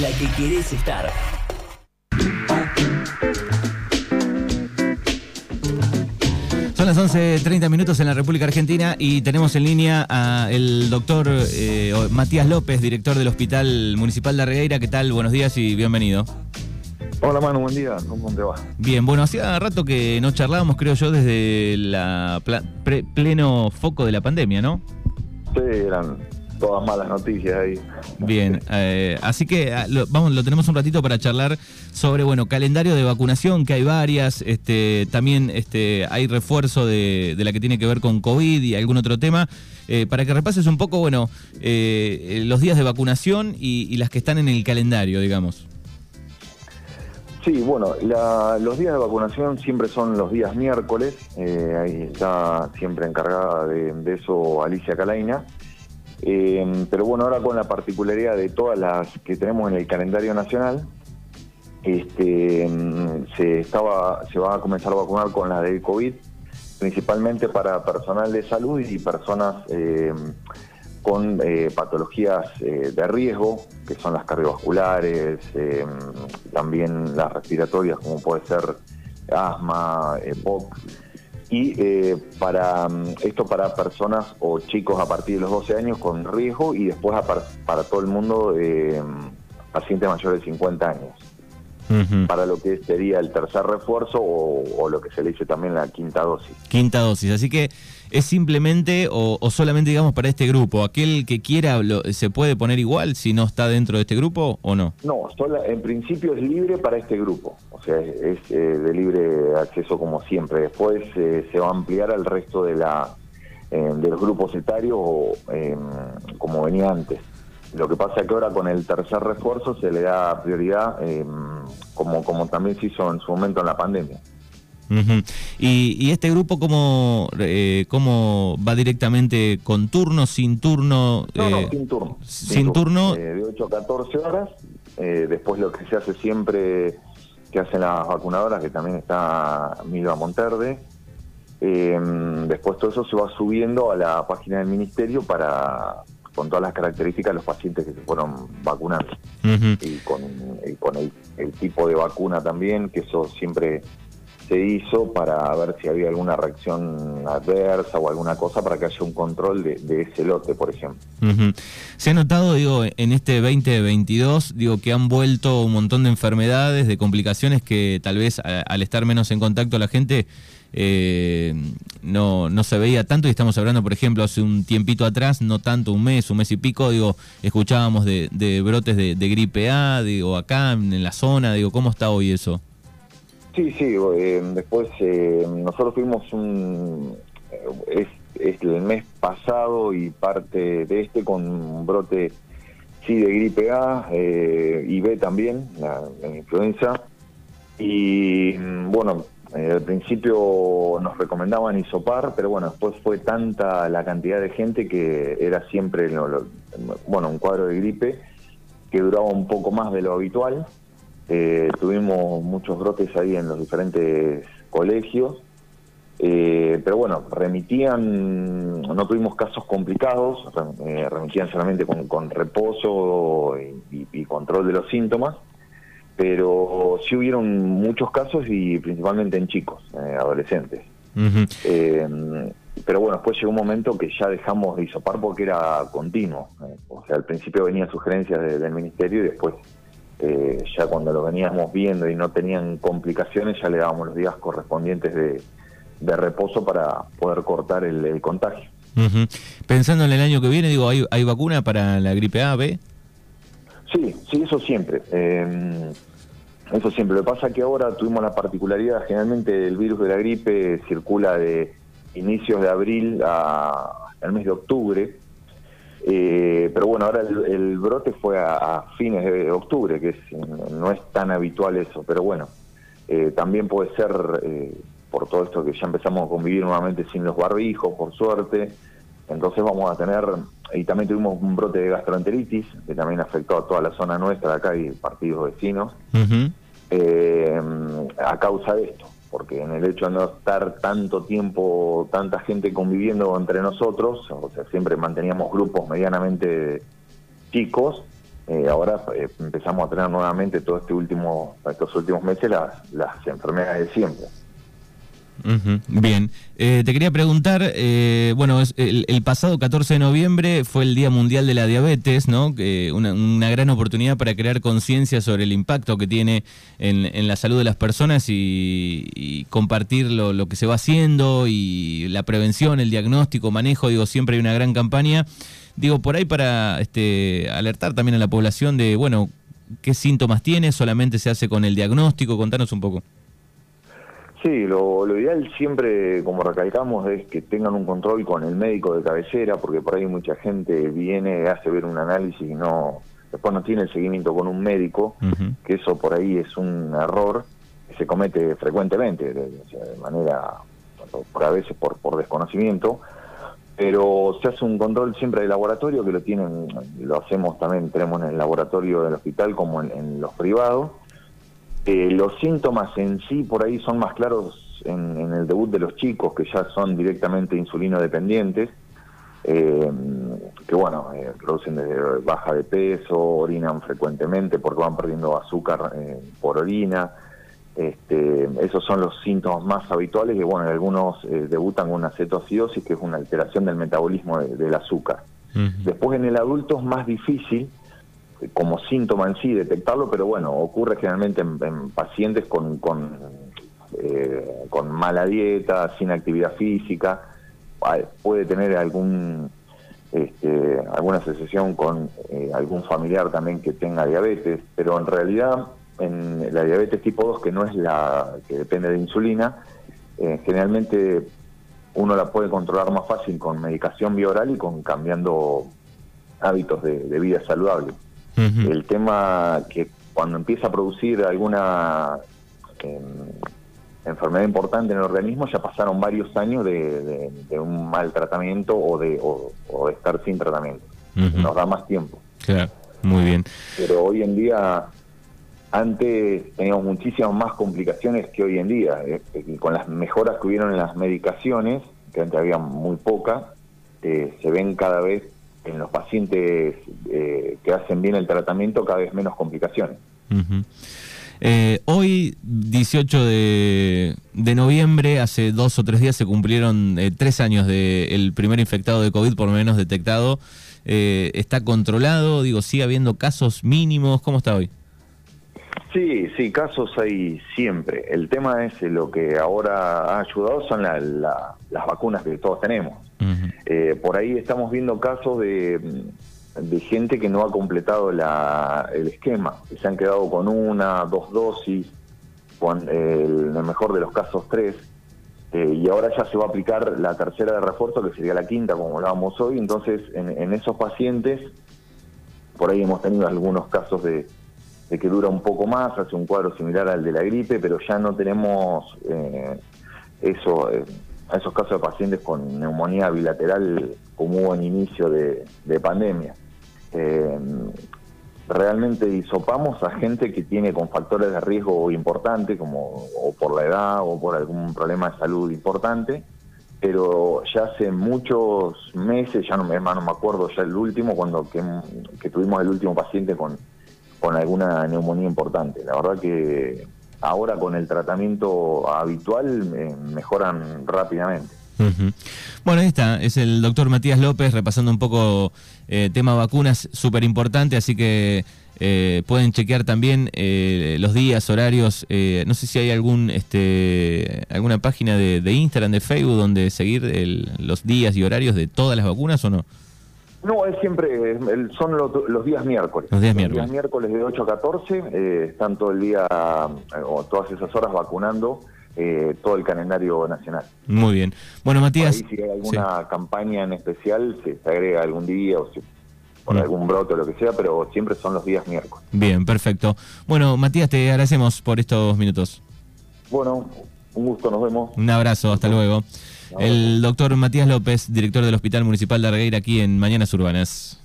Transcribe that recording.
la que querés estar. Son las 11.30 minutos en la República Argentina y tenemos en línea al doctor eh, Matías López, director del Hospital Municipal de Arregueira. ¿Qué tal? Buenos días y bienvenido. Hola Manu, buen día. ¿Cómo te va? Bien, bueno, hacía rato que no charlábamos, creo yo, desde la pleno foco de la pandemia, ¿no? Sí, eran todas malas noticias ahí. Bien, eh, así que ah, lo, vamos, lo tenemos un ratito para charlar sobre, bueno, calendario de vacunación, que hay varias, este, también este, hay refuerzo de, la que tiene que ver con COVID y algún otro tema, eh, para que repases un poco, bueno, eh, los días de vacunación y, las que están en el calendario, digamos. Sí, bueno, los días de vacunación siempre son los días miércoles, ahí está siempre encargada de, de eso Alicia Calaina. Eh, pero bueno, ahora con la particularidad de todas las que tenemos en el calendario nacional, este, se, estaba, se va a comenzar a vacunar con la del COVID, principalmente para personal de salud y personas eh, con eh, patologías de riesgo, que son las cardiovasculares, también las respiratorias, como puede ser asma, POC y eh, para mm, esto para personas o chicos a partir de los 12 años con riesgo y después para, todo el mundo eh, pacientes mayores de 50 años. Para lo que sería el tercer refuerzo o, lo que se le dice también la quinta dosis. Quinta dosis, así que es simplemente o, solamente digamos para este grupo. ¿Aquel que quiera se puede poner igual si no está dentro de este grupo o no? No, en principio es libre para este grupo o sea, es, eh, de libre acceso como siempre. Después eh, se va a ampliar al resto de la eh, de los grupos etarios em, como venía antes. Lo que pasa es que ahora con el tercer refuerzo se le da prioridad em, como, como también se hizo en su momento en la pandemia. ¿Y, este grupo cómo, cómo va directamente con turno, sin turno? No, no, sin turno. Sin, turno. de 8 a 14 horas. después lo que se hace siempre que hacen las vacunadoras, que también está Milva Monterde. Eh, después todo eso se va subiendo a la página del ministerio para con todas las características de los pacientes que se fueron vacunando y con, con el, el, tipo de vacuna también, que eso siempre se hizo para ver si había alguna reacción adversa o alguna cosa para que haya un control de, ese lote, por ejemplo. Se ha notado, digo, en este 2022, digo, que han vuelto un montón de enfermedades, de complicaciones que tal vez al estar menos en contacto la gente eh, no, no se veía tanto y estamos hablando, por ejemplo, hace un tiempito atrás, no tanto, un mes, un mes y pico, digo, escuchábamos de, brotes de, de gripe A, digo, acá en la zona, digo, ¿cómo está hoy eso? Sí, sí, eh, después eh, nosotros tuvimos un... Eh, es, el mes pasado y parte de este con un brote, sí, de gripe A y B también, la, influenza. Y mm, bueno, al principio nos recomendaban isopar, pero bueno, después fue tanta la cantidad de gente que era siempre, bueno, un cuadro de gripe que duraba un poco más de lo habitual eh, tuvimos muchos brotes ahí en los diferentes colegios, eh, pero bueno, remitían, no tuvimos casos complicados, eh, remitían solamente con, reposo y, control de los síntomas, pero sí hubieron muchos casos y principalmente en chicos, adolescentes. pero bueno, después llegó un momento que ya dejamos de isopar porque era continuo. o sea, al principio venían sugerencias del ministerio y después eh, ya cuando lo veníamos viendo y no tenían complicaciones, ya le dábamos los días correspondientes de, reposo para poder cortar el, contagio. Pensando en el año que viene, digo, ¿hay, ¿hay vacuna para la gripe A, B? Sí, sí, eso siempre. Em, eso siempre. Lo que pasa es que ahora tuvimos la particularidad, generalmente el virus de la gripe circula de inicios de abril a, al mes de octubre, eh, pero bueno, ahora el, brote fue a, fines de octubre, que no es tan habitual eso, pero bueno, eh, también puede ser eh, por todo esto que ya empezamos a convivir nuevamente sin los barbijos, por suerte. Entonces vamos a tener, y también tuvimos un brote de gastroenteritis, que también afectó a toda la zona nuestra de acá y partidos vecinos, a causa de esto porque en el hecho de no estar tanto tiempo, tanta gente conviviendo entre nosotros, o sea, siempre manteníamos grupos medianamente chicos, eh, ahora eh, empezamos a tener nuevamente todo este último, estos últimos meses las, las enfermedades de siempre. Bien, eh, te quería preguntar, eh, bueno, el, pasado 14 de noviembre fue el Día Mundial de la Diabetes, ¿no? una, gran oportunidad para crear conciencia sobre el impacto que tiene en, la salud de las personas y, compartir lo, que se va haciendo y la prevención, el diagnóstico, manejo, digo, siempre hay una gran campaña. Digo, por ahí para este, alertar también a la población de, bueno, qué síntomas tiene, solamente se hace con el diagnóstico, contanos un poco. Sí, lo, ideal siempre, como recalcamos, es que tengan un control con el médico de cabecera, porque por ahí mucha gente viene, hace ver un análisis y no, después no tiene el seguimiento con un médico, que eso por ahí es un error que se comete frecuentemente, de, manera, por a veces por, por desconocimiento, pero se hace un control siempre de laboratorio, que lo tienen, lo hacemos también, tenemos en el laboratorio del hospital como en los privados, eh, los síntomas en sí por ahí son más claros en, el debut de los chicos, que ya son directamente insulino dependientes, eh, que bueno, eh, producen de baja de peso, orinan frecuentemente porque van perdiendo azúcar por orina. Este, esos son los síntomas más habituales que bueno, algunos debutan con una cetoacidosis, que es una alteración del metabolismo del azúcar. Después en el adulto es más difícil como síntoma en sí detectarlo, pero bueno, ocurre generalmente en, pacientes con, eh, con, mala dieta, sin actividad física, puede tener algún este, alguna asociación con eh, algún familiar también que tenga diabetes, pero en realidad en la diabetes tipo 2, que no es la que depende de insulina, eh, generalmente uno la puede controlar más fácil con medicación bioral y con cambiando hábitos de vida saludable. El tema que cuando empieza a producir alguna em, enfermedad importante en el organismo, ya pasaron varios años de, un mal tratamiento o de, o, estar sin tratamiento. Nos da más tiempo. Claro, muy bien. Pero hoy en día, antes teníamos muchísimas más complicaciones que hoy en día. Eh, y con las mejoras que hubieron en las medicaciones, que antes había muy pocas, eh, se ven cada vez en los pacientes eh, que hacen bien el tratamiento cada vez menos complicaciones. Eh, hoy, 18 de, noviembre, hace dos o tres días se cumplieron eh, tres años del primer infectado de COVID, por lo menos detectado. ¿Está controlado? Digo, ¿sigue habiendo casos mínimos? ¿Cómo está hoy? Sí, sí, casos hay siempre. El tema es lo que ahora ha ayudado son las vacunas que todos tenemos. Eh, por ahí estamos viendo casos de, gente que no ha completado el esquema, que se han quedado con una, dos dosis, con el, el mejor de los casos tres, eh, y ahora ya se va a aplicar la tercera de refuerzo, que sería la quinta, como hablábamos hoy. Entonces, en, esos pacientes, por ahí hemos tenido algunos casos de, que dura un poco más, hace un cuadro similar al de la gripe, pero ya no tenemos eh, eso a esos casos de pacientes con neumonía bilateral como hubo en inicio de, pandemia. Eh, realmente disopamos a gente que tiene con factores de riesgo importantes, como o por la edad o por algún problema de salud importante, pero ya hace muchos meses, ya no me, no me acuerdo ya el último, cuando que, tuvimos el último paciente con, con alguna neumonía importante. La verdad que ahora con el tratamiento habitual eh, mejoran rápidamente. Bueno, ahí está, es el doctor Matías López repasando un poco eh, tema vacunas, súper importante, así que eh, pueden chequear también eh, los días, horarios, no sé si hay algún este, alguna página de, Instagram, de Facebook, donde seguir los días y horarios de todas las vacunas o no. No, es siempre, son los, días miércoles. Los días miércoles. miércoles de 8 a 14, eh, están todo el día eh, o todas esas horas vacunando eh, todo el calendario nacional. Muy bien. Bueno, Matías. si hay alguna campaña en especial, se, agrega algún día o si por mm. algún brote o lo que sea, pero siempre son los días miércoles. Bien, perfecto. Bueno, Matías, te agradecemos por estos minutos. Bueno, un gusto, nos vemos. Un abrazo, hasta luego. El doctor Matías López, director del Hospital Municipal de Argueira, aquí en Mañanas Urbanas.